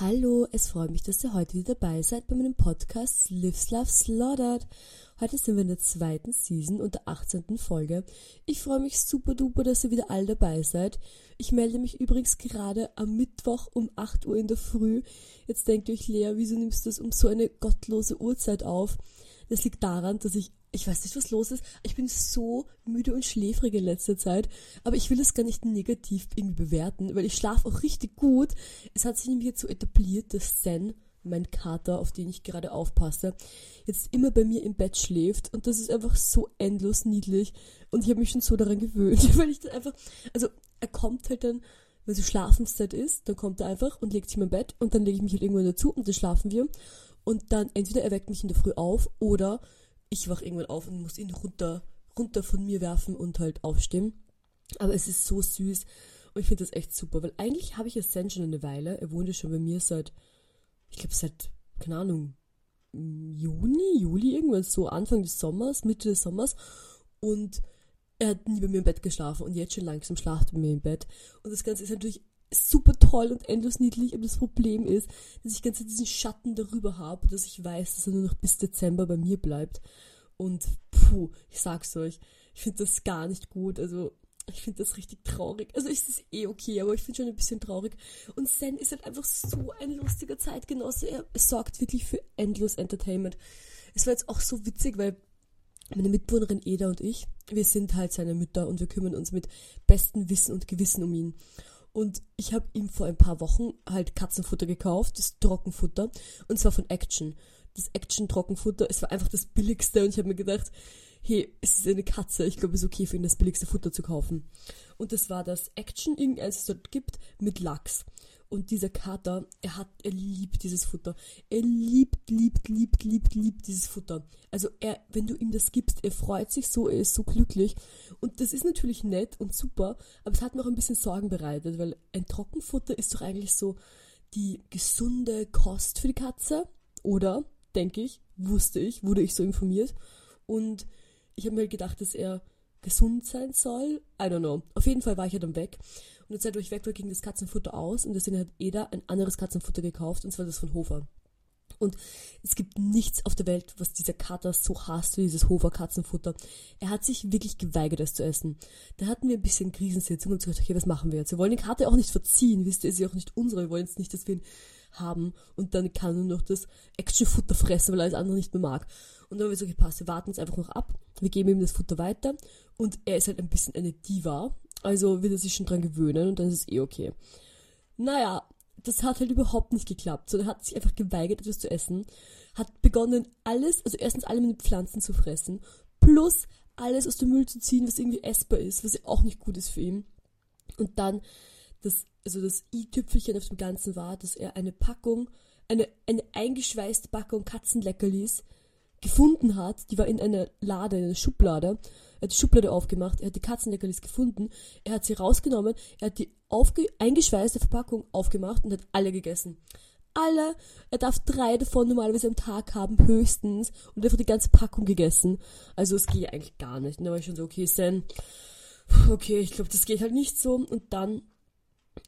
Hallo, es freut mich, dass ihr heute wieder dabei seid bei meinem Podcast Lives Love Slaughtered. Heute sind wir in der zweiten Season und der 18. Folge. Ich freue mich super duper, dass ihr wieder all dabei seid. Ich melde mich übrigens gerade am Mittwoch um 8 Uhr in der Früh. Jetzt denkt ihr euch, Lea, wieso nimmst du das um so eine gottlose Uhrzeit auf? Das liegt daran, dass ich ich weiß nicht, was los ist. Ich bin so müde und schläfrig in letzter Zeit. Aber ich will es gar nicht negativ irgendwie bewerten, weil ich schlafe auch richtig gut. Es hat sich nämlich jetzt so etabliert, dass Zen, mein Kater, auf den ich gerade aufpasse, jetzt immer bei mir im Bett schläft. Und das ist einfach so endlos niedlich. Und ich habe mich schon so daran gewöhnt, weil ich dann einfach, also er kommt halt dann, wenn so Schlafenszeit ist, dann kommt er einfach und legt sich in mein Bett und dann lege ich mich halt irgendwann dazu und dann schlafen wir. Und dann entweder er weckt mich in der Früh auf oder ich wach irgendwann auf und muss ihn runter, runter von mir werfen und halt aufstehen. Aber es ist so süß und ich finde das echt super, weil eigentlich habe ich ja Sen schon eine Weile. Er wohnt ja schon bei mir seit, ich glaube seit, keine Ahnung, Juni, Juli, irgendwann so Anfang des Sommers, Mitte des Sommers. Und er hat nie bei mir im Bett geschlafen und jetzt schon langsam schlaft er bei mir im Bett. Und das Ganze ist natürlich super toll und endlos niedlich, aber das Problem ist, dass ich ganz diesen Schatten darüber habe, dass ich weiß, dass er nur noch bis Dezember bei mir bleibt. Und puh, ich sag's euch, ich finde das gar nicht gut. Also, ich finde das richtig traurig. Also, es ist eh okay, aber ich finde schon ein bisschen traurig. Und Zen ist halt einfach so ein lustiger Zeitgenosse. Er sorgt wirklich für endlos Entertainment. Es war jetzt auch so witzig, weil meine Mitbewohnerin Eda und ich, wir sind halt seine Mütter und wir kümmern uns mit bestem Wissen und Gewissen um ihn. Und ich habe ihm vor ein paar Wochen halt Katzenfutter gekauft, das Trockenfutter, und zwar von Action. Das Action-Trockenfutter, es war einfach das billigste und ich habe mir gedacht, hey, es ist eine Katze, ich glaube, es ist okay für ihn, das billigste Futter zu kaufen. Und das war das Action, irgendeins, es dort gibt, mit Lachs. Und dieser Kater, er hat, er liebt dieses Futter. Er liebt, liebt, liebt, liebt, liebt dieses Futter. Also er, wenn du ihm das gibst, er freut sich so, er ist so glücklich. Und das ist natürlich nett und super, aber es hat mir auch ein bisschen Sorgen bereitet, weil ein Trockenfutter ist doch eigentlich so die gesunde Kost für die Katze. Oder, denke ich, wusste ich, wurde ich so informiert. Und ich habe mir halt gedacht, dass er gesund sein soll. I don't know. Auf jeden Fall war ich ja dann weg. Und jetzt, wo ich weg war, ging das Katzenfutter aus und deswegen hat Eda ein anderes Katzenfutter gekauft, und zwar das von Hofer. Und es gibt nichts auf der Welt, was dieser Kater so hasst wie dieses Hofer Katzenfutter. Er hat sich wirklich geweigert, es zu essen. Da hatten wir ein bisschen Krisensitzung und gesagt, okay, was machen wir jetzt? Wir wollen den Kater auch nicht verziehen, wisst ihr, ist ja auch nicht unsere. Wir wollen jetzt nicht, dass wir ihn haben und dann kann er nur noch das Actionfutter fressen, weil er alles andere nicht mehr mag. Und dann haben wir so gepasst, wir warten jetzt einfach noch ab, wir geben ihm das Futter weiter und er ist halt ein bisschen eine Diva also wird er sich schon dran gewöhnen und dann ist es eh okay. Naja, das hat halt überhaupt nicht geklappt. So, er hat sich einfach geweigert, etwas zu essen. Hat begonnen, alles, also erstens alle meine Pflanzen zu fressen, plus alles aus dem Müll zu ziehen, was irgendwie essbar ist, was ja auch nicht gut ist für ihn. Und dann das, also das i-Tüpfelchen auf dem Ganzen war, dass er eine Packung, eine, eine eingeschweißte Packung Katzenleckerlis gefunden hat. Die war in einer Lade, in einer Schublade. Er hat die Schublade aufgemacht, er hat die Katzenleckerlis gefunden, er hat sie rausgenommen, er hat die aufge eingeschweißte Verpackung aufgemacht und hat alle gegessen. Alle, er darf drei davon normalerweise am Tag haben, höchstens, und einfach die ganze Packung gegessen. Also es geht eigentlich gar nicht. Und da war ich schon so, okay, Sen, okay, ich glaube, das geht halt nicht so. Und dann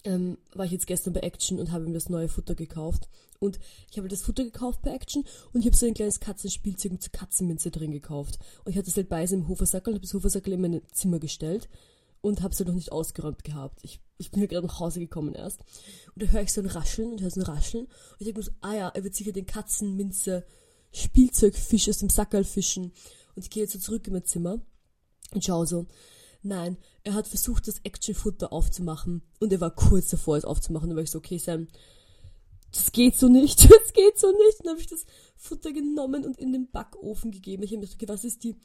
ähm, war ich jetzt gestern bei Action und habe ihm das neue Futter gekauft. Und ich habe das Futter gekauft bei Action und ich habe so ein kleines Katzenspielzeug mit Katzenminze drin gekauft. Und ich hatte es halt bei im Hofersackel und habe das Hofersackel in mein Zimmer gestellt und habe es halt noch nicht ausgeräumt gehabt. Ich, ich bin ja gerade nach Hause gekommen erst. Und da höre ich so ein Rascheln und höre so ein Rascheln. Und ich denke mir so, ah ja, er wird sicher den Katzenminze Spielzeugfisch aus dem Sackerl fischen. Und ich gehe jetzt so zurück in mein Zimmer und schaue so, Nein, er hat versucht, das Actionfutter aufzumachen und er war kurz davor, es aufzumachen. Da war ich so, okay, Sam, das geht so nicht, das geht so nicht. dann habe ich das Futter genommen und in den Backofen gegeben. Ich habe mir gedacht, okay, was ist die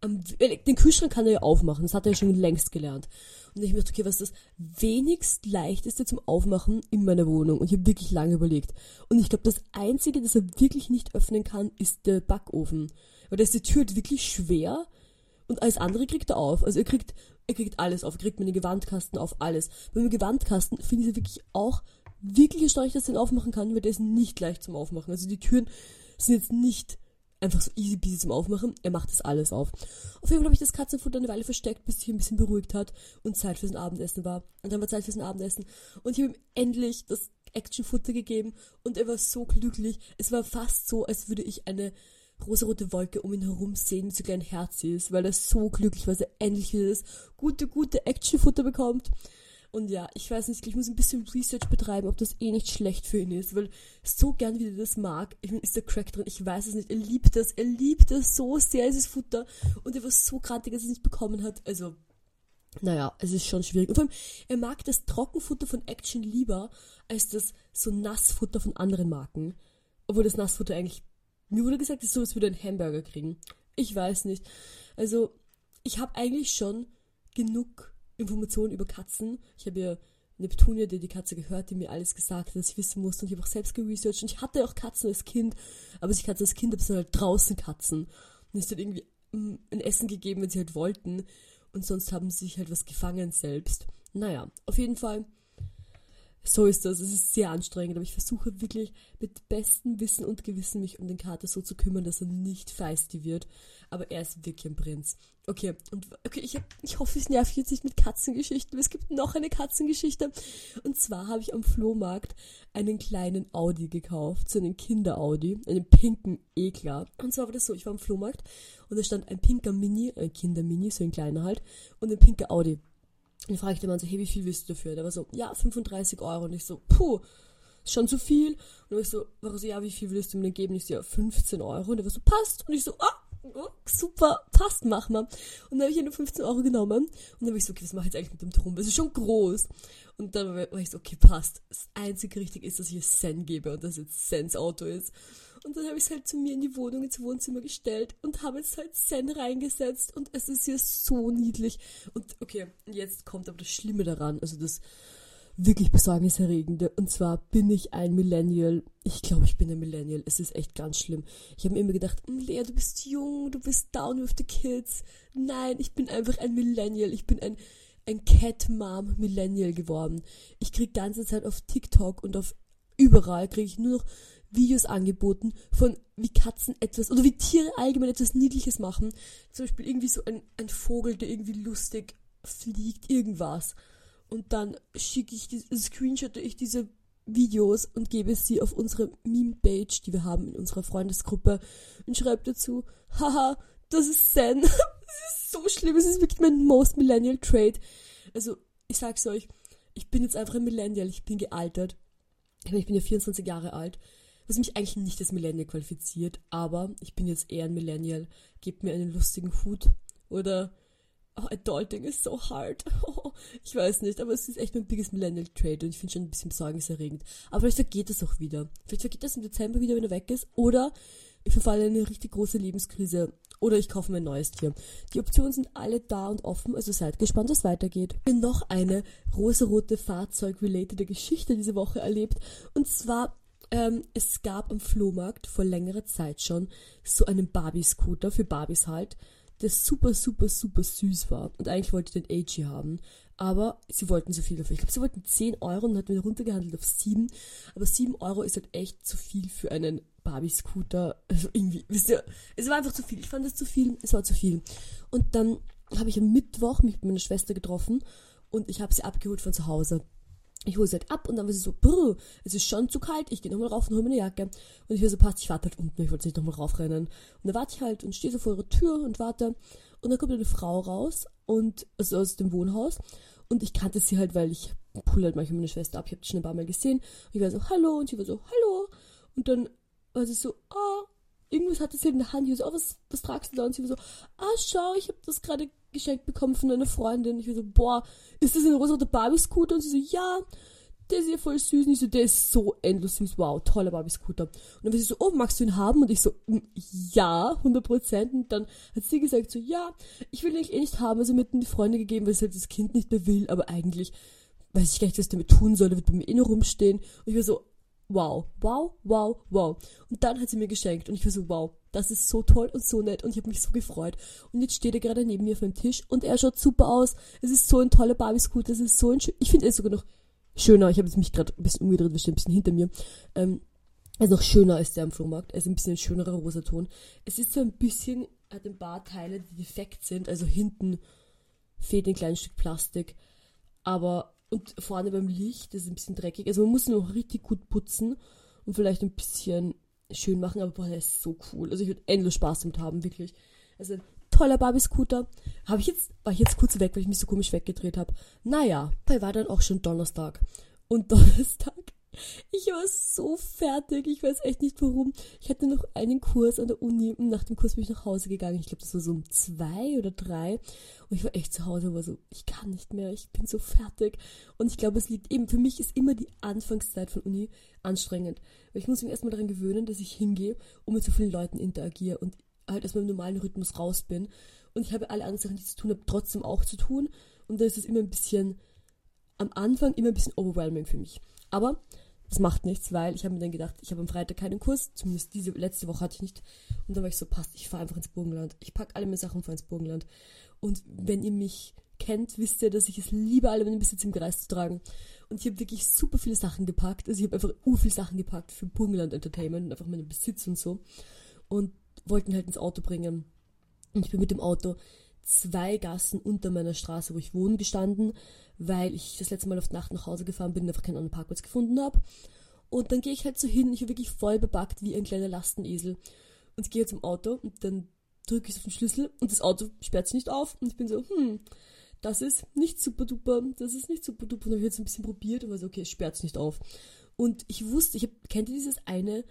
den Kühlschrank kann er ja aufmachen, das hat er ja schon längst gelernt. Und ich habe mir gedacht, okay, was ist das wenigst leichteste zum Aufmachen in meiner Wohnung? Und ich habe wirklich lange überlegt. Und ich glaube, das Einzige, das er wirklich nicht öffnen kann, ist der Backofen. Weil da ist die Tür halt wirklich schwer und alles andere kriegt er auf. Also er kriegt, er kriegt alles auf. Er kriegt meine Gewandkasten auf, alles. Beim Gewandkasten finde ich es wirklich auch wirklich erstaunlich, dass er ihn aufmachen kann, weil der ist nicht leicht zum Aufmachen. Also die Türen sind jetzt nicht einfach so easy peasy zum Aufmachen. Er macht das alles auf. Auf jeden Fall habe ich das Katzenfutter eine Weile versteckt, bis sich ein bisschen beruhigt hat und Zeit fürs Abendessen war. Und dann war Zeit fürs Abendessen. Und ich habe ihm endlich das Actionfutter gegeben und er war so glücklich. Es war fast so, als würde ich eine rosarote Wolke um ihn herum sehen, die sogar ein Herz ist, weil er so glücklich war, dass er endlich wieder das gute, gute Actionfutter bekommt. Und ja, ich weiß nicht, ich muss ein bisschen Research betreiben, ob das eh nicht schlecht für ihn ist, weil so gern wie er das mag, ich meine, ist der Crack drin, ich weiß es nicht, er liebt das, er liebt das so sehr, dieses Futter und er war so grantig, dass er es nicht bekommen hat, also, naja, es ist schon schwierig. Und vor allem, er mag das Trockenfutter von Action lieber, als das so Nassfutter von anderen Marken. Obwohl das Nassfutter eigentlich, mir wurde gesagt, es ist so, als würde ein Hamburger kriegen. Ich weiß nicht. Also, ich habe eigentlich schon genug Informationen über Katzen. Ich habe ja Neptunia, die die Katze gehört, die mir alles gesagt hat, was ich wissen musste. Und ich habe auch selbst geresearched. Und ich hatte auch Katzen als Kind. Aber ich hatte als Kind, aber es halt draußen Katzen. Und es hat irgendwie mm, ein Essen gegeben, wenn sie halt wollten. Und sonst haben sie sich halt was gefangen selbst. Naja, auf jeden Fall so ist das. Es ist sehr anstrengend, aber ich versuche wirklich mit bestem Wissen und Gewissen mich um den Kater so zu kümmern, dass er nicht feisty wird. Aber er ist wirklich ein Prinz. Okay, und okay, ich, hab, ich hoffe, ich nerv jetzt nicht mit Katzengeschichten, es gibt noch eine Katzengeschichte. Und zwar habe ich am Flohmarkt einen kleinen Audi gekauft, so einen Kinder-Audi, einen pinken Eklar. Und zwar war das so, ich war am Flohmarkt und da stand ein pinker Mini, ein Kinder-Mini, so ein kleiner halt, und ein pinker Audi. Und dann frage ich den Mann so, hey, wie viel willst du dafür? Der war so, ja, 35 Euro. Und ich so, puh, ist schon zu viel. Und dann ich so, war so, ja, wie viel willst du mir geben? Ich so, ja, 15 Euro. Und der war so, passt. Und ich so, ah, oh, super, passt, mach mal. Und dann habe ich nur 15 Euro genommen. Und dann war ich so, okay, was mache ich jetzt eigentlich mit dem Drum? Das ist schon groß. Und dann war ich so, okay, passt. Das einzige richtig ist, dass ich es Sen gebe und dass jetzt Sens Auto ist. Und dann habe ich es halt zu mir in die Wohnung, ins Wohnzimmer gestellt und habe jetzt halt Zen reingesetzt und es ist hier so niedlich. Und okay, jetzt kommt aber das Schlimme daran, also das wirklich besorgniserregende. Und zwar bin ich ein Millennial. Ich glaube, ich bin ein Millennial. Es ist echt ganz schlimm. Ich habe mir immer gedacht, Lea, du bist jung, du bist down with the kids. Nein, ich bin einfach ein Millennial. Ich bin ein, ein Cat Mom Millennial geworden. Ich krieg ganze Zeit auf TikTok und auf überall kriege ich nur noch Videos angeboten von wie Katzen etwas oder wie Tiere allgemein etwas Niedliches machen. Zum Beispiel irgendwie so ein, ein Vogel, der irgendwie lustig fliegt, irgendwas. Und dann schicke ich, die, screenshotte ich diese Videos und gebe sie auf unsere Meme-Page, die wir haben in unserer Freundesgruppe und schreibe dazu, haha, das ist Zen. das ist so schlimm, es ist wirklich mein most millennial trait. Also, ich sag's euch, ich bin jetzt einfach ein Millennial, ich bin gealtert. Ich bin ja 24 Jahre alt was mich eigentlich nicht als Millennial qualifiziert, aber ich bin jetzt eher ein Millennial. Gebt mir einen lustigen Hut oder oh, Adulting is so hard. Ich weiß nicht, aber es ist echt mein biggest Millennial Trade und ich finde schon ein bisschen besorgniserregend. Aber vielleicht vergeht es auch wieder. Vielleicht vergeht das im Dezember wieder, wenn er weg ist. Oder ich verfalle in eine richtig große Lebenskrise. Oder ich kaufe mir ein neues Tier. Die Optionen sind alle da und offen, also seid gespannt, was weitergeht. Ich habe noch eine rosarote Fahrzeug-related Geschichte diese Woche erlebt. Und zwar ähm, es gab am Flohmarkt vor längerer Zeit schon so einen Barbie-Scooter für Barbies halt, der super, super, super süß war. Und eigentlich wollte ich den AG haben. Aber sie wollten so viel dafür. Ich glaube, sie wollten 10 Euro und hatten wir runtergehandelt auf 7. Aber 7 Euro ist halt echt zu viel für einen Barbie-Scooter. Also irgendwie, wisst ihr, es war einfach zu viel. Ich fand es zu viel, es war zu viel. Und dann habe ich am Mittwoch mich mit meiner Schwester getroffen und ich habe sie abgeholt von zu Hause ich hole sie halt ab und dann war sie so, brr, es ist schon zu kalt, ich gehe nochmal rauf und hole mir eine Jacke. Und ich war so, passt, ich warte halt unten, ich wollte nicht nochmal raufrennen. Und dann warte ich halt und stehe so vor ihrer Tür und warte. Und dann kommt eine Frau raus und, also aus dem Wohnhaus. Und ich kannte sie halt, weil ich pulle halt manchmal meine Schwester ab, ich habe die schon ein paar Mal gesehen. Und ich war so, hallo, und sie war so, hallo. Und dann war sie so, ah, irgendwas hatte sie in der Hand. Ich war so, oh, was, was tragst du da? Und sie war so, ah, schau, ich habe das gerade geschenkt bekommen von einer Freundin. Ich war so, boah, ist das ein rosa Barbie-Scooter? Und sie so, ja, der ist ja voll süß. Und ich so, der ist so endlos süß. Wow, toller Barbie-Scooter. Und dann war sie so, oh, magst du ihn haben? Und ich so, ja, 100 Prozent. Und dann hat sie gesagt so, ja, ich will ihn eigentlich eh nicht haben. Also mit in die Freunde gegeben, weil es halt das Kind nicht mehr will. Aber eigentlich weiß ich gar nicht, was ich damit tun soll. Der wird bei mir eh rumstehen. Und ich war so, wow, wow, wow, wow. Und dann hat sie mir geschenkt und ich war so, wow, das ist so toll und so nett und ich habe mich so gefreut. Und jetzt steht er gerade neben mir auf dem Tisch und er schaut super aus. Es ist so ein toller Barbie-Scooter, es ist so ein, ich finde es sogar noch schöner. Ich habe mich gerade ein bisschen umgedreht, wir stehen ein bisschen hinter mir. Ähm, er ist noch schöner als der am Flohmarkt. Er ist ein bisschen ein schönerer Rosaton. Es ist so ein bisschen, hat ein paar Teile, die defekt sind. Also hinten fehlt ein kleines Stück Plastik. Aber und vorne beim Licht, das ist ein bisschen dreckig. Also man muss ihn noch richtig gut putzen und vielleicht ein bisschen schön machen, aber boah, der ist so cool. Also ich würde endlos Spaß damit haben, wirklich. Also ein toller Barbie-Scooter. Habe ich jetzt, war ich jetzt kurz weg, weil ich mich so komisch weggedreht habe. Naja, bei war dann auch schon Donnerstag. Und Donnerstag ich war so fertig. Ich weiß echt nicht warum. Ich hatte noch einen Kurs an der Uni und nach dem Kurs bin ich nach Hause gegangen. Ich glaube, das war so um zwei oder drei. Und ich war echt zu Hause und war so, ich kann nicht mehr. Ich bin so fertig. Und ich glaube, es liegt eben, für mich ist immer die Anfangszeit von Uni anstrengend. Weil ich muss mich erstmal daran gewöhnen, dass ich hingehe und mit so vielen Leuten interagiere und halt aus meinem normalen Rhythmus raus bin. Und ich habe alle anderen Sachen, die ich zu tun habe, trotzdem auch zu tun. Und da ist es immer ein bisschen, am Anfang immer ein bisschen overwhelming für mich. Aber das macht nichts, weil ich habe mir dann gedacht, ich habe am Freitag keinen Kurs, zumindest diese letzte Woche hatte ich nicht. Und dann war ich so, passt, ich fahre einfach ins Burgenland. Ich packe alle meine Sachen und fahre ins Burgenland. Und wenn ihr mich kennt, wisst ihr, dass ich es liebe, alle meine Besitz im Kreis zu tragen. Und ich habe wirklich super viele Sachen gepackt. Also ich habe einfach u viele Sachen gepackt für Burgenland Entertainment und einfach meinen Besitz und so. Und wollten halt ins Auto bringen. Und ich bin mit dem Auto zwei Gassen unter meiner Straße, wo ich wohne, gestanden, weil ich das letzte Mal auf Nacht nach Hause gefahren bin und einfach keinen anderen Parkplatz gefunden habe. Und dann gehe ich halt so hin, ich war wirklich voll bepackt wie ein kleiner Lastenesel. Und gehe zum Auto und dann drücke ich auf den Schlüssel und das Auto sperrt sich nicht auf. Und ich bin so, hm, das ist nicht super duper, das ist nicht super duper. Und habe ich jetzt ein bisschen probiert und war so, okay, es sperrt sich nicht auf. Und ich wusste, ich hab, kennt ihr dieses eine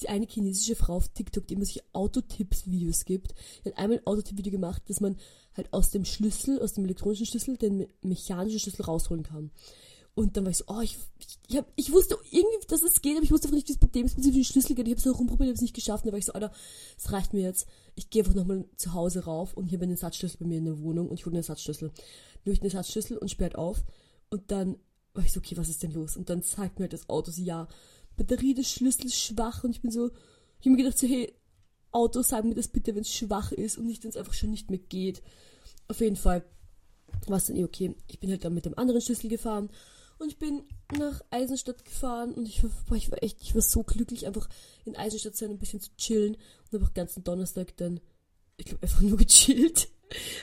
die eine chinesische Frau auf TikTok, die immer solche Autotipps-Videos gibt. Die hat einmal ein Autotipp-Video gemacht, dass man halt aus dem Schlüssel, aus dem elektronischen Schlüssel, den mechanischen Schlüssel rausholen kann. Und dann war ich so, oh, ich, ich, hab, ich wusste irgendwie, dass es geht, aber ich wusste einfach nicht, wie ist mit dem Schlüssel geht. Ich habe es auch rumprobiert, habe es nicht geschafft. Und dann war ich so, Alter, es reicht mir jetzt. Ich gehe einfach nochmal zu Hause rauf und ich habe einen Ersatzschlüssel bei mir in der Wohnung und ich hole den Ersatzschlüssel. Nehme ich den Ersatzschlüssel und sperrt auf. Und dann war ich so, okay, was ist denn los? Und dann zeigt mir halt das Auto so, ja, Batterie des Schlüssels schwach und ich bin so, ich habe mir gedacht so, hey, Auto, sag mir das bitte, wenn es schwach ist und nicht, wenn es einfach schon nicht mehr geht. Auf jeden Fall war es dann eh okay. Ich bin halt dann mit dem anderen Schlüssel gefahren und ich bin nach Eisenstadt gefahren und ich war, boah, ich war echt, ich war so glücklich, einfach in Eisenstadt sein, ein bisschen zu chillen und auch ganzen Donnerstag dann, ich glaube, einfach nur gechillt.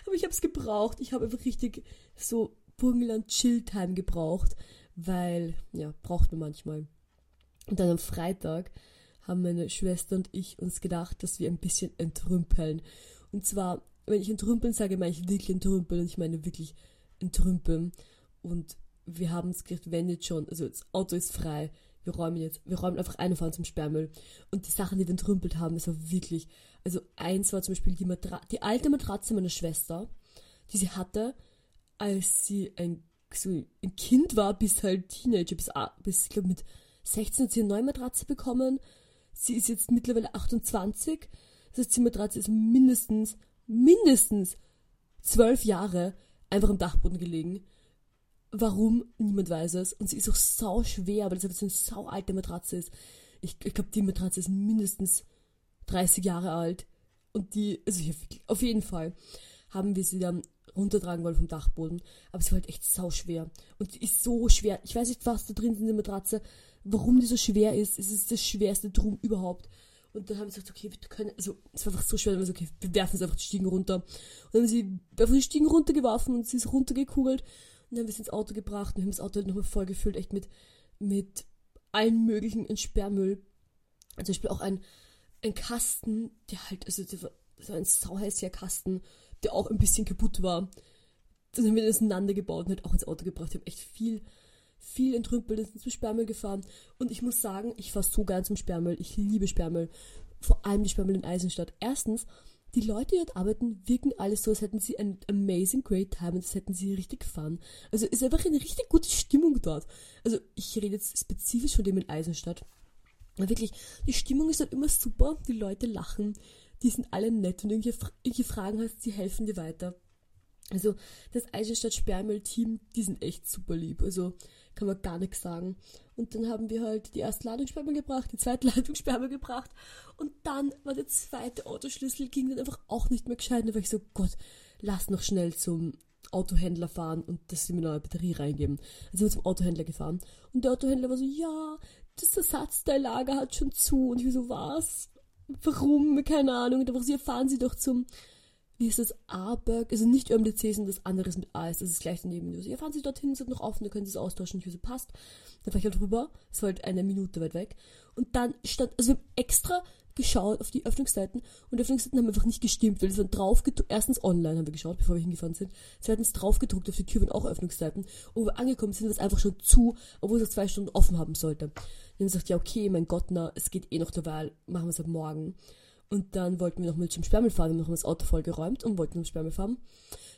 Aber ich habe es gebraucht. Ich habe einfach richtig so Burgenland Chill-Time gebraucht, weil, ja, braucht man manchmal. Und dann am Freitag haben meine Schwester und ich uns gedacht, dass wir ein bisschen entrümpeln. Und zwar, wenn ich entrümpeln sage, meine ich wirklich entrümpeln und ich meine wirklich entrümpeln. Und wir haben es gedacht, wenn jetzt schon, also das Auto ist frei, wir räumen jetzt, wir räumen einfach eine von zum Sperrmüll. Und die Sachen, die wir entrümpelt haben, das war wirklich, also eins war zum Beispiel die, Matra die alte Matratze meiner Schwester, die sie hatte, als sie ein, so ein Kind war, bis halt Teenager, bis, bis ich glaube mit 16 hat sie eine neue Matratze bekommen. Sie ist jetzt mittlerweile 28. Das heißt, die Matratze ist mindestens, mindestens zwölf Jahre einfach am Dachboden gelegen. Warum? Niemand weiß es. Und sie ist auch sau schwer, weil das einfach so eine sau alte Matratze ist. Ich, ich glaube, die Matratze ist mindestens 30 Jahre alt. Und die, also auf jeden Fall haben wir sie dann runtertragen wollen vom Dachboden. Aber sie war halt echt sau schwer. Und die ist so schwer. Ich weiß nicht, was da drin ist in der Matratze warum die so schwer ist. Es ist das schwerste Drum überhaupt. Und dann haben sie gesagt, okay, wir können, also es war einfach so schwer, dann haben wir gesagt, okay, wir werfen sie einfach die Stiegen runter. Und dann haben sie einfach die Stiegen runtergeworfen und sie ist runtergekugelt. Und dann haben wir sie ins Auto gebracht und haben das Auto halt nochmal vollgefüllt, echt mit, mit allen möglichen Entsperrmüll. Zum Beispiel auch ein, ein Kasten, der halt, also der das war ein sauhässlicher Kasten, der auch ein bisschen kaputt war. Dann haben wir das ineinander gebaut und halt auch ins Auto gebracht. Wir haben echt viel viel entrümpelt, sind zum Sperrmüll gefahren. Und ich muss sagen, ich fahre so gern zum Sperrmüll. Ich liebe Sperrmüll. Vor allem die Sperrmüll in Eisenstadt. Erstens, die Leute, die dort arbeiten, wirken alles so, als hätten sie ein amazing great time und als hätten sie richtig Fun. Also ist einfach eine richtig gute Stimmung dort. Also ich rede jetzt spezifisch von dem in Eisenstadt. Aber wirklich, die Stimmung ist dort immer super, die Leute lachen, die sind alle nett und irgendwelche Fragen hast, sie helfen dir weiter. Also das Eisenstadt Sperrmüll-Team, die sind echt super lieb. Also kann man gar nichts sagen. Und dann haben wir halt die erste Ladung Sperrmüll gebracht, die zweite Ladung Sperrmüll gebracht. Und dann war der zweite Autoschlüssel, ging dann einfach auch nicht mehr gescheit. Da war ich so, Gott, lass noch schnell zum Autohändler fahren und das in eine neue Batterie reingeben. Also sind wir zum Autohändler gefahren. Und der Autohändler war so, ja, das Ersatzteillager hat schon zu. Und ich war so, was? Warum? Keine Ahnung. Und da war so, ja, fahren Sie doch zum wie ist das, A-Berg, also nicht ÖMDC, sondern das andere ist mit A, ist, das ist gleich daneben. Also, ja, fahren Sie dorthin, sind noch offen, da können Sie es austauschen, wie es passt. Dann fahre ich halt rüber, es war halt eine Minute weit weg. Und dann stand, also wir haben extra geschaut auf die Öffnungszeiten und die Öffnungszeiten haben einfach nicht gestimmt, weil es waren drauf erstens online haben wir geschaut, bevor wir hingefahren sind, zweitens draufgedruckt auf die Tür waren auch Öffnungszeiten und wo wir angekommen sind, war es einfach schon zu, obwohl es zwei Stunden offen haben sollte. Dann haben wir gesagt, ja okay, mein Gott, na, es geht eh noch der Wahl, machen wir es ab morgen. Und dann wollten wir noch mal zum Sperrmüll fahren, wir haben das Auto vollgeräumt und wollten zum Sperrmüll fahren.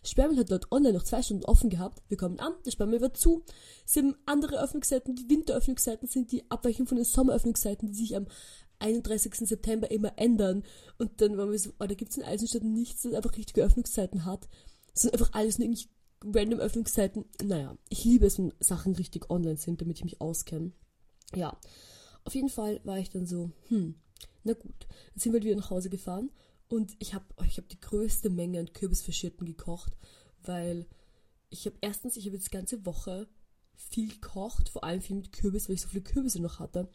Sperrmüll hat dort online noch zwei Stunden offen gehabt. Wir kommen an, der Sperrmüll war zu. Sie haben andere Öffnungszeiten, die Winteröffnungszeiten sind die Abweichung von den Sommeröffnungszeiten, die sich am 31. September immer ändern. Und dann waren wir so, oh, da gibt es in Eisenstadt nichts, das einfach richtige Öffnungszeiten hat. Es sind einfach alles nur irgendwie random Öffnungszeiten. Naja, ich liebe es, wenn Sachen richtig online sind, damit ich mich auskenne. Ja, auf jeden Fall war ich dann so, hm, na gut. Dann sind wir wieder nach Hause gefahren und ich habe oh, ich hab die größte Menge an Kürbisverschierten gekocht, weil ich habe erstens, ich habe jetzt die ganze Woche viel gekocht, vor allem viel mit Kürbis, weil ich so viele Kürbisse noch hatte.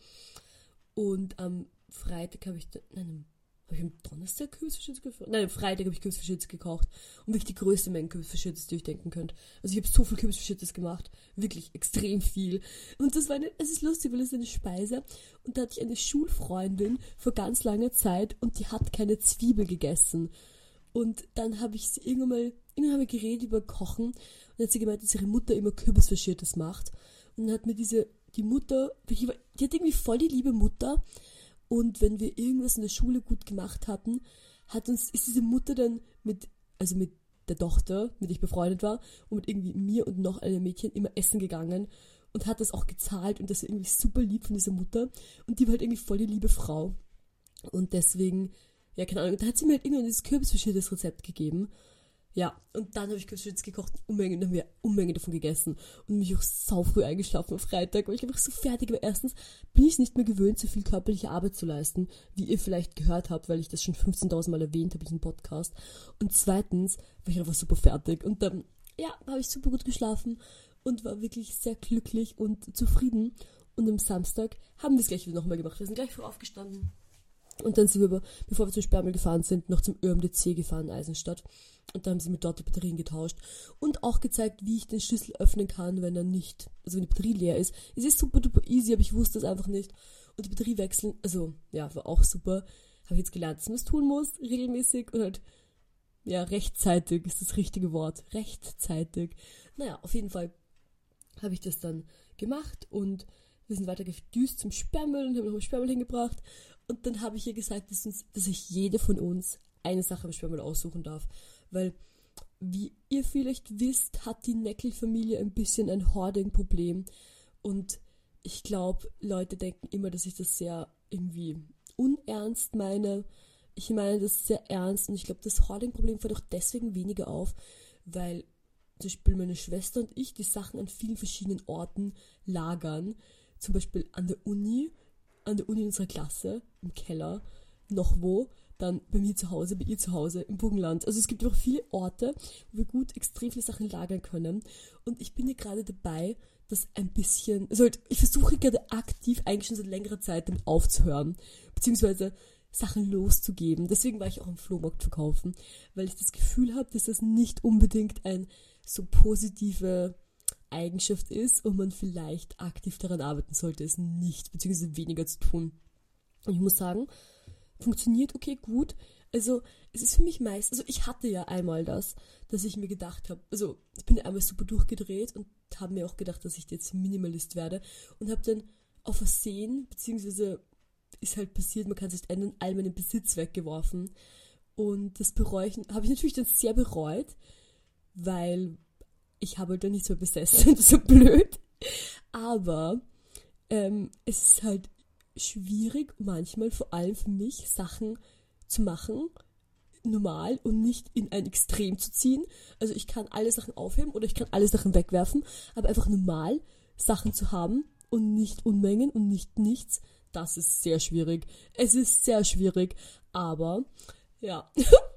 Und am Freitag habe ich, nein, habe ich am Donnerstag Kürbisverschütze gekocht? Nein, am Freitag habe ich Kürbisverschütze gekocht. Und wirklich die größte Menge Kürbisverschütze, die ich denken könnt. Also ich habe so viel Kürbisverschütze gemacht. Wirklich extrem viel. Und das war eine, es ist lustig, weil es eine Speise. Und da hatte ich eine Schulfreundin vor ganz langer Zeit und die hat keine Zwiebel gegessen. Und dann habe ich sie irgendwann mal, irgendwann haben wir geredet über Kochen. Und dann hat sie gemeint, dass ihre Mutter immer Kürbisverschüttes macht. Und dann hat mir diese die Mutter, die hat irgendwie voll die liebe Mutter. Und wenn wir irgendwas in der Schule gut gemacht hatten, hat uns, ist diese Mutter dann mit, also mit der Tochter, mit der ich befreundet war, und mit irgendwie mir und noch einem Mädchen immer essen gegangen und hat das auch gezahlt und das war irgendwie super lieb von dieser Mutter. Und die war halt irgendwie voll die liebe Frau. Und deswegen, ja, keine Ahnung, da hat sie mir halt irgendwann dieses kürbisverschiedenes Rezept gegeben. Ja, und dann habe ich Kürbisschütz gekocht, Unmengen, haben wir Unmengen davon gegessen und mich auch sau früh eingeschlafen am Freitag, weil ich einfach so fertig war. Erstens bin ich nicht mehr gewöhnt, so viel körperliche Arbeit zu leisten, wie ihr vielleicht gehört habt, weil ich das schon 15.000 Mal erwähnt habe in diesem Podcast. Und zweitens war ich einfach super fertig und dann, ja, habe ich super gut geschlafen und war wirklich sehr glücklich und zufrieden. Und am Samstag haben wir es gleich wieder nochmal gemacht. Wir sind gleich früh aufgestanden. Und dann sind wir, bevor wir zum Sperrmüll gefahren sind, noch zum ÖMDC gefahren, Eisenstadt. Und da haben sie mir dort die Batterien getauscht und auch gezeigt, wie ich den Schlüssel öffnen kann, wenn er nicht, also wenn die Batterie leer ist. Es ist super duper easy, aber ich wusste es einfach nicht. Und die Batterie wechseln, also ja, war auch super. Habe ich jetzt gelernt, dass man es tun muss, regelmäßig und halt, ja, rechtzeitig ist das richtige Wort. Rechtzeitig. Naja, auf jeden Fall habe ich das dann gemacht und wir sind weiter gedüst zum Sperrmüll und haben noch Sperrmüll hingebracht. Und dann habe ich ihr gesagt, dass, uns, dass ich jede von uns eine Sache im Sperrmüll aussuchen darf weil, wie ihr vielleicht wisst, hat die Neckel-Familie ein bisschen ein Hoarding-Problem. Und ich glaube, Leute denken immer, dass ich das sehr irgendwie unernst meine. Ich meine das sehr ernst und ich glaube, das Hoarding-Problem fällt auch deswegen weniger auf, weil zum Beispiel meine Schwester und ich die Sachen an vielen verschiedenen Orten lagern. Zum Beispiel an der Uni, an der Uni unserer Klasse, im Keller, noch wo dann bei mir zu Hause, bei ihr zu Hause im Burgenland. Also es gibt einfach viele Orte, wo wir gut extrem viele Sachen lagern können. Und ich bin hier gerade dabei, das ein bisschen, also halt, ich versuche gerade aktiv eigentlich schon seit längerer Zeit damit aufzuhören, beziehungsweise Sachen loszugeben. Deswegen war ich auch am Flohmarkt verkaufen, weil ich das Gefühl habe, dass das nicht unbedingt ein so positive Eigenschaft ist und man vielleicht aktiv daran arbeiten sollte, es nicht, beziehungsweise weniger zu tun. Und ich muss sagen, funktioniert okay gut. Also es ist für mich meist, also ich hatte ja einmal das, dass ich mir gedacht habe, also ich bin einmal super durchgedreht und habe mir auch gedacht, dass ich jetzt Minimalist werde und habe dann auf Versehen, beziehungsweise ist halt passiert, man kann es nicht ändern, all meinen Besitz weggeworfen. Und das bereue ich, habe ich natürlich dann sehr bereut, weil ich habe dann nichts mehr besessen, so blöd. Aber ähm, es ist halt schwierig, manchmal vor allem für mich, Sachen zu machen, normal und nicht in ein Extrem zu ziehen. Also ich kann alle Sachen aufheben oder ich kann alle Sachen wegwerfen, aber einfach normal Sachen zu haben und nicht Unmengen und nicht nichts, das ist sehr schwierig. Es ist sehr schwierig, aber ja,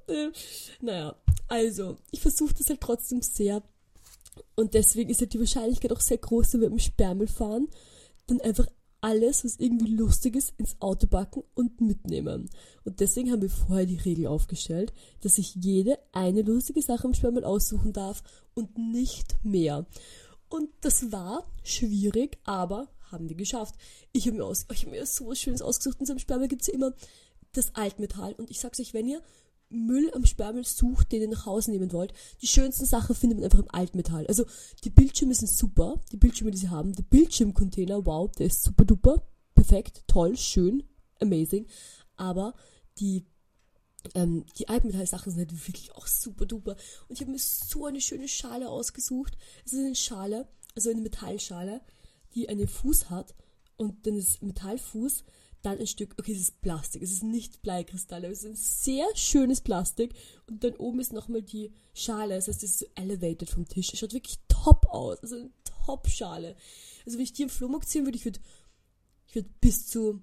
naja, also ich versuche das halt trotzdem sehr und deswegen ist halt die Wahrscheinlichkeit auch sehr groß, wenn wir im Sperrmüll fahren, dann einfach alles, was irgendwie lustig ist, ins Auto packen und mitnehmen. Und deswegen haben wir vorher die Regel aufgestellt, dass sich jede eine lustige Sache im Sperrmüll aussuchen darf und nicht mehr. Und das war schwierig, aber haben wir geschafft. Ich habe mir, aus, ich hab mir so was Schönes ausgesucht. In so einem Sperrmüll gibt es ja immer das Altmetall. Und ich sag's euch, wenn ihr Müll am Sperrmüll sucht, den ihr nach Hause nehmen wollt, die schönsten Sachen findet man einfach im Altmetall. Also die Bildschirme sind super, die Bildschirme, die sie haben. Der Bildschirmcontainer, wow, der ist super duper, perfekt, toll, schön, amazing. Aber die ähm, die Altmetall-Sachen sind halt wirklich auch super duper. Und ich habe mir so eine schöne Schale ausgesucht. Es ist eine Schale, also eine Metallschale, die einen Fuß hat. Und dann ist Metallfuß dann ein Stück, okay, es ist Plastik, es ist nicht Bleikristalle, es ist ein sehr schönes Plastik und dann oben ist nochmal die Schale, das heißt, es ist so elevated vom Tisch. Es schaut wirklich top aus, also eine Top-Schale. Also wenn ich die im Flohmarkt ziehen würde, ich würde ich würd bis zu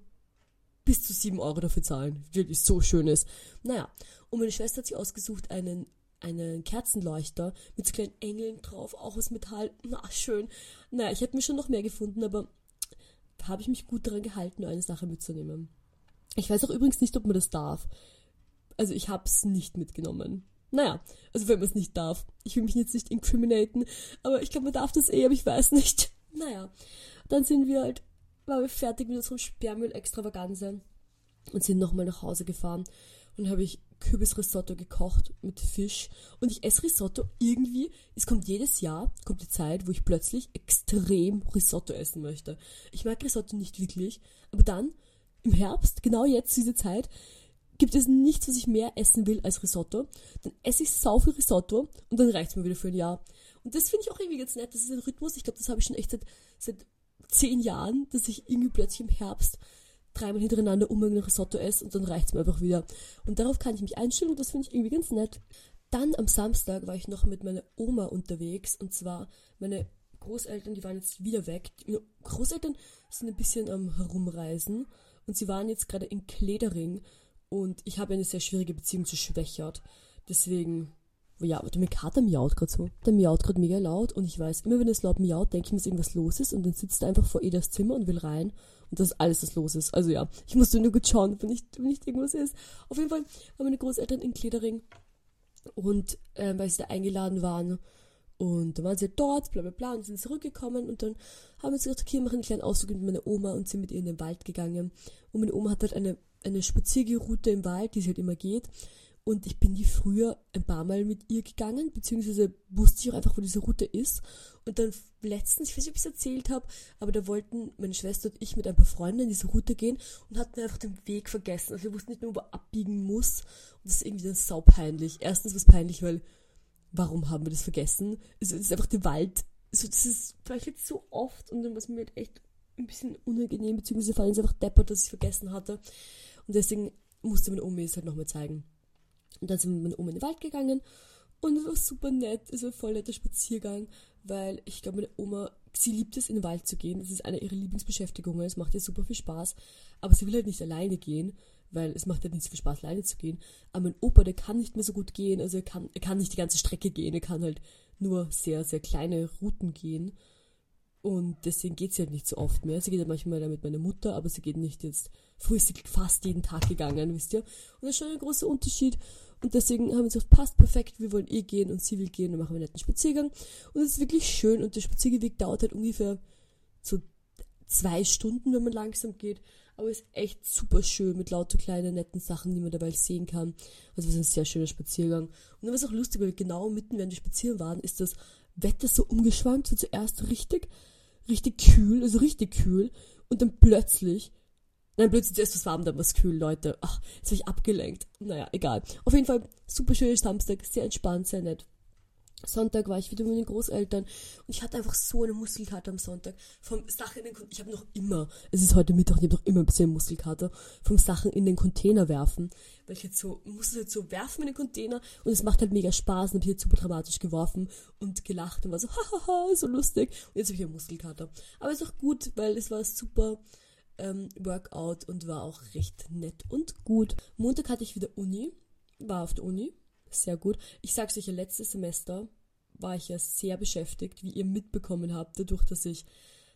bis zu 7 Euro dafür zahlen. Wirklich so schönes. Naja, und meine Schwester hat sich ausgesucht einen einen Kerzenleuchter mit so kleinen Engeln drauf, auch aus Metall. Na, schön. Naja, ich hätte mir schon noch mehr gefunden, aber habe ich mich gut daran gehalten, nur eine Sache mitzunehmen. Ich weiß auch übrigens nicht, ob man das darf. Also ich habe es nicht mitgenommen. Naja, also wenn man es nicht darf. Ich will mich jetzt nicht incriminaten, aber ich glaube, man darf das eh, aber ich weiß nicht. Naja, dann sind wir halt, waren wir fertig mit unserem Sperrmüll-Extravaganze und sind nochmal nach Hause gefahren. Und habe ich Kürbisrisotto gekocht mit Fisch und ich esse Risotto irgendwie. Es kommt jedes Jahr, kommt die Zeit, wo ich plötzlich extrem Risotto essen möchte. Ich mag Risotto nicht wirklich, aber dann im Herbst, genau jetzt diese Zeit, gibt es nichts, was ich mehr essen will als Risotto. Dann esse ich sau viel Risotto und dann reicht es mir wieder für ein Jahr. Und das finde ich auch irgendwie ganz nett. Das ist ein Rhythmus. Ich glaube, das habe ich schon echt seit, seit zehn Jahren, dass ich irgendwie plötzlich im Herbst dreimal hintereinander unbedingt Risotto esse und dann reicht es mir einfach wieder. Und darauf kann ich mich einstellen und das finde ich irgendwie ganz nett. Dann am Samstag war ich noch mit meiner Oma unterwegs und zwar meine Großeltern, die waren jetzt wieder weg. Die Großeltern sind ein bisschen am Herumreisen und sie waren jetzt gerade in Kledering und ich habe eine sehr schwierige Beziehung zu Schwächert. Deswegen ja, aber der Kater miaut gerade so. Der miaut gerade mega laut und ich weiß, immer wenn es laut miaut, denke ich mir, dass irgendwas los ist und dann sitzt er einfach vor Edas Zimmer und will rein und das ist alles, was los ist. Also ja, ich musste nur gut schauen, wenn nicht, wenn nicht irgendwas ist. Auf jeden Fall waren meine Großeltern in Kledering und äh, weil sie da eingeladen waren und dann waren sie dort, bla bla bla, und sind zurückgekommen und dann haben wir uns gedacht, okay, wir machen einen kleinen Ausflug mit meiner Oma und sind mit ihr in den Wald gegangen. Und meine Oma hat halt eine, eine Spaziergeroute im Wald, die sie halt immer geht. Und ich bin die früher ein paar Mal mit ihr gegangen, beziehungsweise wusste ich auch einfach, wo diese Route ist. Und dann letztens, ich weiß nicht, ob ich es erzählt habe, aber da wollten meine Schwester und ich mit ein paar Freunden in diese Route gehen und hatten einfach den Weg vergessen. Also wir wussten nicht mehr, wo er abbiegen muss. Und das ist irgendwie dann saupeinlich. Erstens was peinlich, weil warum haben wir das vergessen? Also es ist einfach der Wald. Also das ist vielleicht jetzt so oft und dann war es mir halt echt ein bisschen unangenehm, beziehungsweise ich es einfach deppert, dass ich es vergessen hatte. Und deswegen musste meine Omi es halt nochmal zeigen. Und dann sind wir mit Oma in den Wald gegangen und es war super nett. Es war ein voll netter Spaziergang, weil ich glaube, meine Oma, sie liebt es, in den Wald zu gehen. Das ist eine ihrer Lieblingsbeschäftigungen. Es macht ihr super viel Spaß. Aber sie will halt nicht alleine gehen, weil es macht halt nicht so viel Spaß, alleine zu gehen. Aber mein Opa, der kann nicht mehr so gut gehen. Also er kann, er kann nicht die ganze Strecke gehen. Er kann halt nur sehr, sehr kleine Routen gehen. Und deswegen geht sie halt nicht so oft mehr. Sie geht halt manchmal mit meiner Mutter, aber sie geht nicht jetzt. Früher ist sie fast jeden Tag gegangen, wisst ihr? Und das ist schon ein großer Unterschied. Und deswegen haben wir gesagt, passt perfekt, wir wollen eh gehen und sie will gehen, dann machen wir einen netten Spaziergang. Und es ist wirklich schön und der Spazierweg dauert halt ungefähr so zwei Stunden, wenn man langsam geht. Aber es ist echt super schön mit lauter kleinen netten Sachen, die man dabei sehen kann. Also es ist ein sehr schöner Spaziergang. Und dann war es auch lustig, weil genau mitten, während wir spazieren waren, ist das Wetter so umgeschwankt. So zuerst richtig, richtig kühl, also richtig kühl. Und dann plötzlich Nein, plötzlich ist es warm, dann war es kühl, Leute. Ach, jetzt bin ich abgelenkt. Naja, egal. Auf jeden Fall, super schöner Samstag, sehr entspannt, sehr nett. Sonntag war ich wieder mit den Großeltern und ich hatte einfach so eine Muskelkater am Sonntag. Vom Sachen in den Container, ich habe noch immer, es ist heute Mittag, ich habe noch immer ein bisschen Muskelkater, vom Sachen in den Container werfen. Weil ich jetzt so, musste jetzt so werfen in den Container und es macht halt mega Spaß und habe ich jetzt super dramatisch geworfen und gelacht und war so, hahaha, so lustig. Und jetzt habe ich einen Muskelkater. Aber ist auch gut, weil es war super ähm, Workout und war auch recht nett und gut. Montag hatte ich wieder Uni, war auf der Uni, sehr gut. Ich sag's euch letztes Semester war ich ja sehr beschäftigt, wie ihr mitbekommen habt, dadurch, dass ich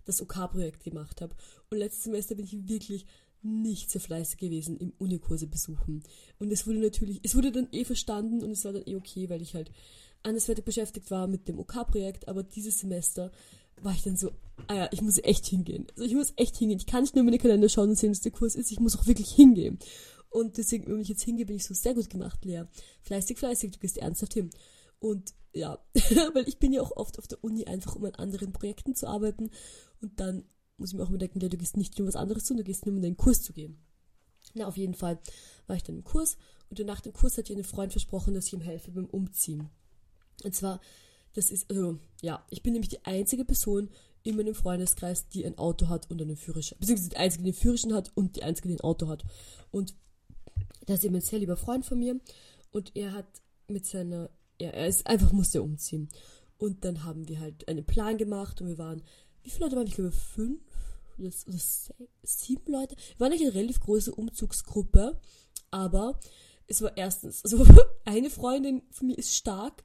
das OK-Projekt gemacht habe. Und letztes Semester bin ich wirklich nicht so fleißig gewesen im Unikurse besuchen. Und es wurde natürlich, es wurde dann eh verstanden und es war dann eh okay, weil ich halt anderswertig beschäftigt war mit dem OK-Projekt, aber dieses Semester war ich dann so, ah ja, ich muss echt hingehen. Also ich muss echt hingehen. Ich kann nicht nur meine Kalender schauen und sehen, dass der Kurs ist, ich muss auch wirklich hingehen. Und deswegen, wenn ich jetzt hingehe, bin ich so sehr gut gemacht, Lea. Fleißig, fleißig, du gehst ernsthaft hin. Und ja, weil ich bin ja auch oft auf der Uni einfach, um an anderen Projekten zu arbeiten. Und dann muss ich mir auch immer denken, ja, du gehst nicht nur was anderes tun, du gehst nur um deinen Kurs zu gehen. Na, auf jeden Fall war ich dann im Kurs und nach dem Kurs hat ihr ein Freund versprochen, dass ich ihm helfe beim Umziehen. Und zwar, das ist, also, ja, ich bin nämlich die einzige Person in meinem Freundeskreis, die ein Auto hat und einen Führerschein. Beziehungsweise die einzige, die einen Führerschein hat und die einzige, die ein Auto hat. Und das ist eben ein sehr lieber Freund von mir. Und er hat mit seiner, ja, er ist einfach musste umziehen. Und dann haben wir halt einen Plan gemacht und wir waren, wie viele Leute waren? Ich glaube fünf oder, sieben Leute. Wir waren nicht eine relativ große Umzugsgruppe, aber es war erstens, also eine Freundin von mir ist stark,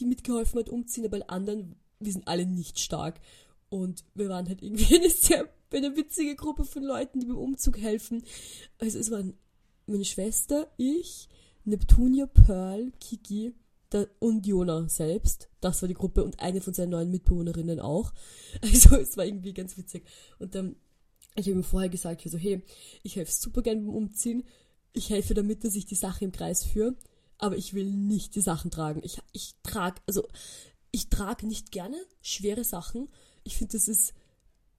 die mitgeholfen hat umziehen, aber alle anderen, wir sind alle nicht stark. Und wir waren halt irgendwie eine sehr eine witzige Gruppe von Leuten, die beim Umzug helfen. Also es waren meine Schwester, ich, Neptunia, Pearl, Kiki und Jona selbst. Das war die Gruppe und eine von seinen neuen Mitbewohnerinnen auch. Also es war irgendwie ganz witzig. Und dann, ich habe ihm vorher gesagt, ich hey, ich helfe super gern beim Umziehen. Ich helfe damit, dass ich die Sache im Kreis führe aber ich will nicht die Sachen tragen. Ich, ich trage, also ich trage nicht gerne schwere Sachen. Ich finde, das ist,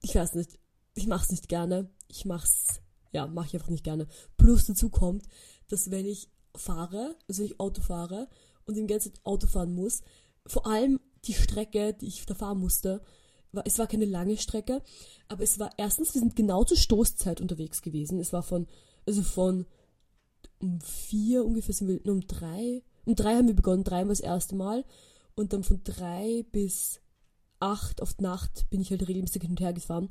ich weiß nicht, ich mache es nicht gerne. Ich mach's, ja, mache ich einfach nicht gerne. Plus dazu kommt, dass wenn ich fahre, also wenn ich Auto fahre und den ganzen Auto fahren muss, vor allem die Strecke, die ich da fahren musste, war, es war keine lange Strecke, aber es war erstens, wir sind genau zur Stoßzeit unterwegs gewesen. Es war von, also von um vier ungefähr sind wir, um drei, um drei haben wir begonnen, dreimal das erste Mal. Und dann von drei bis acht auf Nacht bin ich halt regelmäßig hin und her gefahren.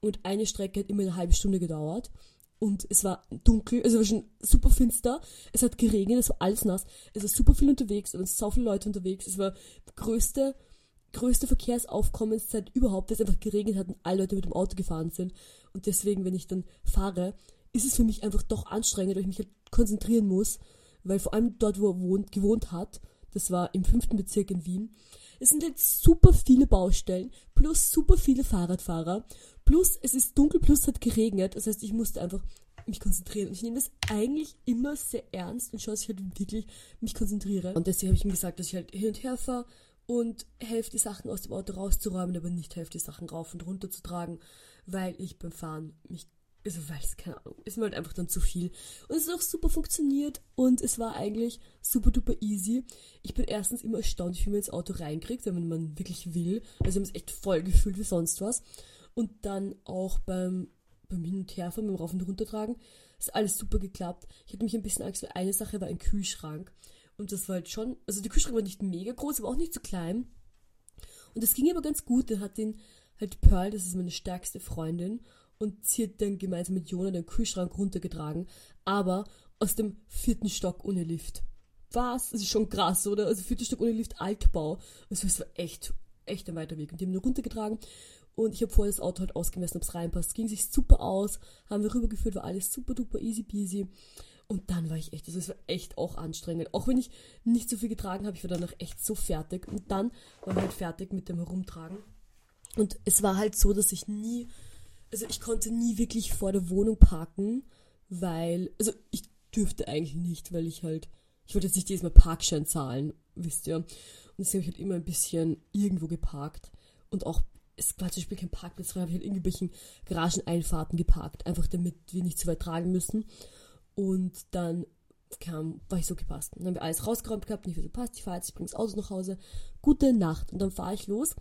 Und eine Strecke hat immer eine halbe Stunde gedauert. Und es war dunkel, also es war schon super finster. Es hat geregnet, es war alles nass. Es war super viel unterwegs, es waren so viele Leute unterwegs. Es war größte, größte Verkehrsaufkommenszeit überhaupt, dass es einfach geregnet hat und alle Leute mit dem Auto gefahren sind. Und deswegen, wenn ich dann fahre, ist es für mich einfach doch anstrengend, weil ich mich halt konzentrieren muss, weil vor allem dort, wo er wohnt, gewohnt hat, das war im fünften Bezirk in Wien, es sind jetzt super viele Baustellen, plus super viele Fahrradfahrer, plus es ist dunkel, plus es hat geregnet, das heißt, ich musste einfach mich konzentrieren. Und ich nehme das eigentlich immer sehr ernst und schaue, dass ich halt wirklich mich konzentriere. Und deswegen habe ich ihm gesagt, dass ich halt hin und her fahre und helfe, die Sachen aus dem Auto rauszuräumen, aber nicht helfe, die Sachen rauf und runter zu tragen, weil ich beim Fahren mich also weil es, keine Ahnung, ist mir halt einfach dann zu viel. Und es hat auch super funktioniert und es war eigentlich super duper easy. Ich bin erstens immer erstaunt, wie man ins Auto reinkriegt, wenn man wirklich will. Also wir haben es echt voll gefühlt wie sonst was. Und dann auch beim, beim Hin- und Herfahren, beim Rauf- und Runtertragen, ist alles super geklappt. Ich hatte mich ein bisschen Angst, weil eine Sache war ein Kühlschrank. Und das war halt schon, also der Kühlschrank war nicht mega groß, aber auch nicht zu so klein. Und das ging aber ganz gut. Dann hat den halt Pearl, das ist meine stärkste Freundin, und sie hat dann gemeinsam mit Jonah den Kühlschrank runtergetragen, aber aus dem vierten Stock ohne Lift. Was? Das ist schon krass, oder? Also vierter Stock ohne Lift, Altbau. Also es war echt, echt ein weiter Weg. Und die haben ihn runtergetragen und ich habe vorher das Auto halt ausgemessen, ob es reinpasst. Ging sich super aus, haben wir rübergeführt, war alles super duper easy peasy. Und dann war ich echt, also es war echt auch anstrengend. Auch wenn ich nicht so viel getragen habe, ich war danach echt so fertig. Und dann waren wir halt fertig mit dem Herumtragen. Und es war halt so, dass ich nie also ich konnte nie wirklich vor der Wohnung parken, weil, also ich dürfte eigentlich nicht, weil ich halt, ich wollte jetzt nicht jedes Mal Parkschein zahlen, wisst ihr. Und deswegen habe ich halt immer ein bisschen irgendwo geparkt. Und auch, es war zum Beispiel kein Parkplatz frei, habe ich halt irgendwelchen Garageneinfahrten geparkt, einfach damit wir nicht zu weit tragen müssen. Und dann kam, war ich so gepasst. dann haben wir alles rausgeräumt gehabt und ich war so, passt, ich fahre jetzt, ich bringe das Auto nach Hause. Gute Nacht. Und dann fahre ich los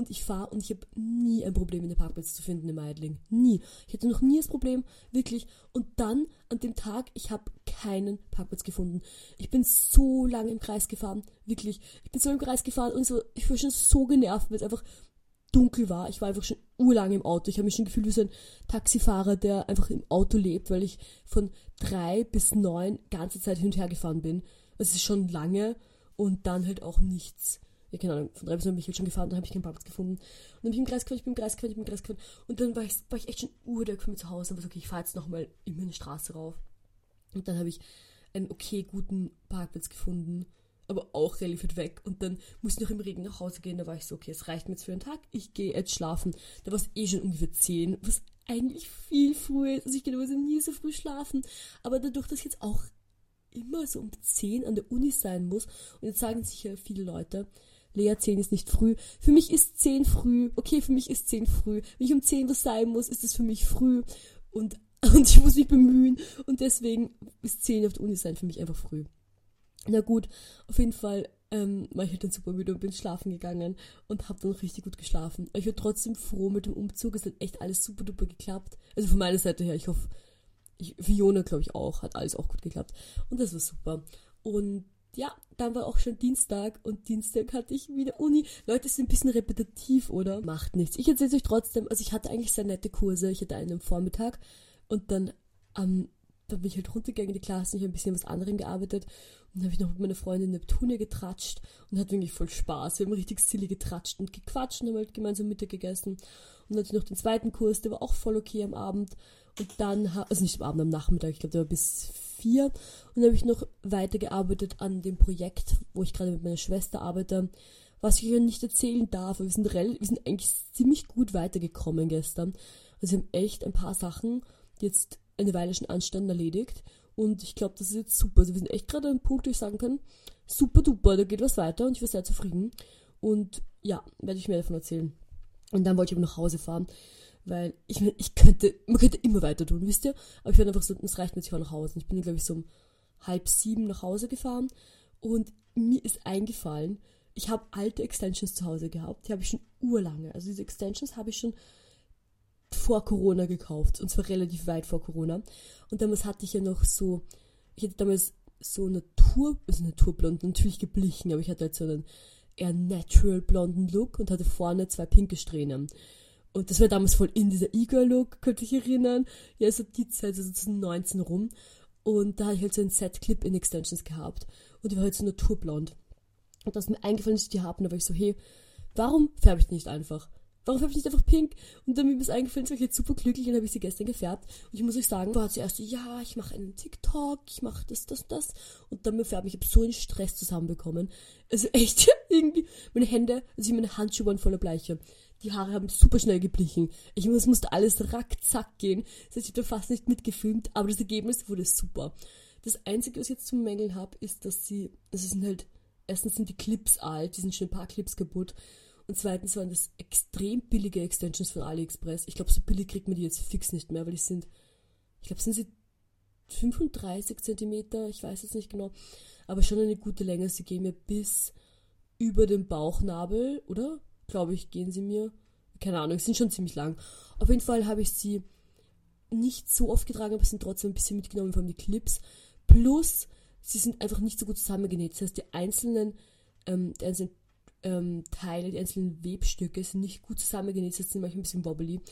und ich fahre und ich habe nie ein Problem, einen Parkplatz zu finden im Meidling. Nie. Ich hatte noch nie das Problem, wirklich. Und dann an dem Tag, ich habe keinen Parkplatz gefunden. Ich bin so lange im Kreis gefahren, wirklich. Ich bin so im Kreis gefahren und so, ich war schon so genervt, weil es einfach dunkel war. Ich war einfach schon urlang im Auto. Ich habe mich schon gefühlt wie so ein Taxifahrer, der einfach im Auto lebt, weil ich von drei bis neun ganze Zeit hin und her gefahren bin. Also es ist schon lange und dann halt auch nichts ja, keine Ahnung, von drei bis neun bin ich halt schon gefahren, dann habe ich keinen Parkplatz gefunden. Und dann bin ich im Kreis gefahren, ich bin im Kreis gefahren, ich bin im Kreis gefahren. Und dann war ich, war ich echt schon urdeck für mich zu Hause war so, okay, ich fahre jetzt nochmal immer eine Straße rauf. Und dann habe ich einen okay guten Parkplatz gefunden, aber auch relativ weit weg. Und dann musste ich noch im Regen nach Hause gehen. Da war ich so, okay, es reicht mir jetzt für den Tag, ich gehe jetzt schlafen. Da war es eh schon ungefähr zehn, was eigentlich viel früher ist. Also ich gehe nie so früh schlafen. Aber dadurch, dass ich jetzt auch immer so um 10 an der Uni sein muss. Und jetzt sagen sicher viele Leute, Lea, 10 ist nicht früh. Für mich ist 10 früh. Okay, für mich ist 10 früh. Wenn ich um 10 was sein muss, ist es für mich früh. Und, und ich muss mich bemühen. Und deswegen ist 10 auf der Uni sein für mich einfach früh. Na gut, auf jeden Fall ähm, war ich halt dann super müde und bin schlafen gegangen und habe dann richtig gut geschlafen. Ich war trotzdem froh mit dem Umzug. Es hat echt alles super duper geklappt. Also von meiner Seite her, ich hoffe, ich, Fiona, glaube ich, auch. Hat alles auch gut geklappt. Und das war super. Und ja, dann war auch schon Dienstag und Dienstag hatte ich wieder Uni. Leute, es ist ein bisschen repetitiv, oder? Macht nichts. Ich erzähle es euch trotzdem. Also ich hatte eigentlich sehr nette Kurse. Ich hatte einen am Vormittag und dann am dann bin ich halt runtergegangen in die Klasse und ich habe ein bisschen was anderem gearbeitet. Und dann habe ich noch mit meiner Freundin Neptune getratscht und hat wirklich voll Spaß. Wir haben richtig silly getratscht und gequatscht und haben halt gemeinsam Mittag gegessen. Und dann hatte ich noch den zweiten Kurs, der war auch voll okay am Abend. Und dann, also nicht am Abend, am Nachmittag, ich glaube, der war bis vier. Und dann habe ich noch weitergearbeitet an dem Projekt, wo ich gerade mit meiner Schwester arbeite. Was ich euch nicht erzählen darf, wir sind, wir sind eigentlich ziemlich gut weitergekommen gestern. Also wir haben echt ein paar Sachen jetzt eine Weile schon anstanden erledigt. Und ich glaube, das ist jetzt super. Also wir sind echt gerade an einem Punkt, wo ich sagen kann, super duper, da geht was weiter und ich war sehr zufrieden. Und ja, werde ich mehr davon erzählen. Und dann wollte ich aber nach Hause fahren weil ich, ich könnte, man könnte immer weiter tun, wisst ihr? Aber ich werde einfach so, es reicht mir, ich fahre nach Hause. Ich bin, glaube ich, so um halb sieben nach Hause gefahren und mir ist eingefallen, ich habe alte Extensions zu Hause gehabt, die habe ich schon urlange. Also diese Extensions habe ich schon vor Corona gekauft und zwar relativ weit vor Corona. Und damals hatte ich ja noch so, ich hatte damals so Natur, also naturblond, natürlich geblichen, aber ich hatte halt so einen eher natural blonden Look und hatte vorne zwei pinke Strähnen. Und das war damals voll in dieser E-Girl-Look, könnte ich erinnern. Ja, so die Zeit, also 2019 rum. Und da hatte ich halt so ein Set-Clip in Extensions gehabt. Und die war halt so naturblond. Und das ist mir eingefallen, ich die habe. Und da war ich so, hey, warum färbe ich nicht einfach? Warum färbe ich nicht einfach pink? Und dann mir ist eingefallen, ich war jetzt super glücklich und habe ich sie gestern gefärbt. Und ich muss euch sagen, war zuerst so, ja, ich mache einen TikTok, ich mache das, das, das. Und dann färben. Ich habe so einen Stress zusammenbekommen. Also echt, irgendwie, meine Hände, also meine Handschuhe waren voller Bleiche. Die Haare haben super schnell geblichen. Ich muss, musste alles rackzack gehen. Das heißt, ich habe fast nicht mitgefilmt, aber das Ergebnis wurde super. Das Einzige, was ich jetzt zu mängeln habe, ist, dass sie, also sind halt, erstens sind die Clips alt, die sind schon ein paar Clips kaputt. Und zweitens waren das extrem billige Extensions von AliExpress. Ich glaube, so billig kriegt man die jetzt fix nicht mehr, weil die sind, ich glaube, sind sie 35 Zentimeter, ich weiß jetzt nicht genau, aber schon eine gute Länge. Sie gehen mir bis über den Bauchnabel, oder? glaube ich, gehen sie mir. Keine Ahnung, sind schon ziemlich lang. Auf jeden Fall habe ich sie nicht so oft getragen, aber sind trotzdem ein bisschen mitgenommen, von allem die Clips. Plus, sie sind einfach nicht so gut zusammengenäht. Das heißt, die einzelnen, ähm, die einzelnen ähm, Teile, die einzelnen Webstücke sind nicht gut zusammengenäht, sind manchmal ein bisschen wobbly. Und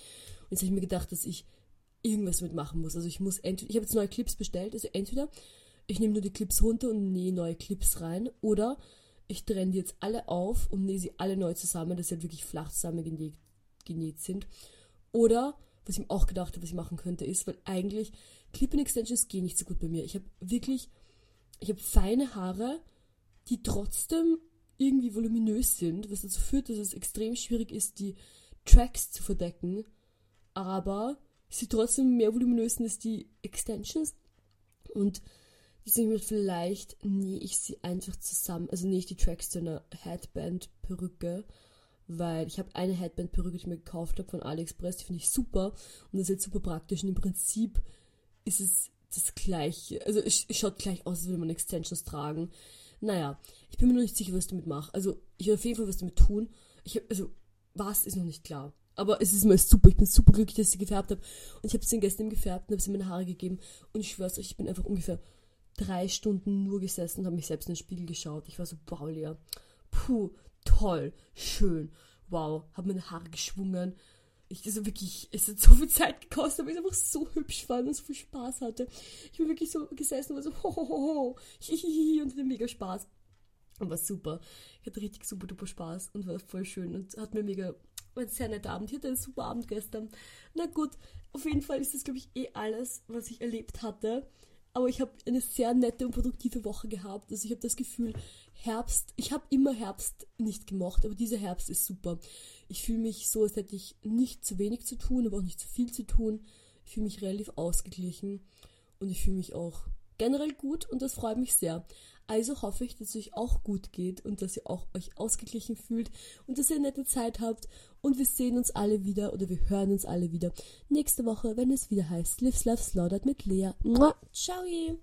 jetzt habe ich mir gedacht, dass ich irgendwas mitmachen muss. Also ich muss entweder, ich habe jetzt neue Clips bestellt, also entweder ich nehme nur die Clips runter und nähe neue Clips rein, oder ich trenne die jetzt alle auf und nähe sie alle neu zusammen, dass sie halt wirklich flach zusammengenäht genäht sind. Oder, was ich mir auch gedacht habe, was ich machen könnte, ist, weil eigentlich Clip-In-Extensions gehen nicht so gut bei mir. Ich habe wirklich, ich habe feine Haare, die trotzdem irgendwie voluminös sind, was dazu führt, dass es extrem schwierig ist, die Tracks zu verdecken, aber sie trotzdem mehr voluminös sind als die Extensions. Und Deswegen vielleicht nähe ich sie einfach zusammen, also nähe ich die Tracks zu einer Headband-Perücke, weil ich habe eine Headband-Perücke, die ich mir gekauft habe von AliExpress, die finde ich super und das ist jetzt super praktisch und im Prinzip ist es das gleiche, also es schaut gleich aus, als würde man Extensions tragen. Naja, ich bin mir noch nicht sicher, was ich damit mache. Also ich werde auf jeden Fall was damit tun. Ich also was ist noch nicht klar. Aber es ist mir super. Ich bin super glücklich, dass ich sie gefärbt habe. Und ich habe sie gestern gefärbt und habe sie meine Haare gegeben. Und ich schwör's euch, ich bin einfach ungefähr drei Stunden nur gesessen und habe mich selbst in den Spiegel geschaut. Ich war so, Lea, puh, toll, schön, wow, habe meine Haare geschwungen. Ich, also wirklich, es hat so viel Zeit gekostet, aber ich einfach so hübsch fand und so viel Spaß hatte. Ich bin wirklich so gesessen und war so, ho, ho, ho, ho, hihihi, und hatte mega Spaß. Und war super. Ich hatte richtig super duper Spaß und war voll schön und hat mir mega, war ein sehr netter Abend. Ich hatte einen super Abend gestern. Na gut, auf jeden Fall ist das, glaube ich, eh alles, was ich erlebt hatte. Aber ich habe eine sehr nette und produktive Woche gehabt. Also ich habe das Gefühl, Herbst, ich habe immer Herbst nicht gemocht, aber dieser Herbst ist super. Ich fühle mich so, als hätte ich nicht zu wenig zu tun, aber auch nicht zu viel zu tun. Ich fühle mich relativ ausgeglichen und ich fühle mich auch generell gut und das freut mich sehr. Also hoffe ich, dass es euch auch gut geht und dass ihr auch euch ausgeglichen fühlt und dass ihr eine nette Zeit habt. Und wir sehen uns alle wieder oder wir hören uns alle wieder nächste Woche, wenn es wieder heißt Live Love Slaughtered mit Lea. Mua. Ciao!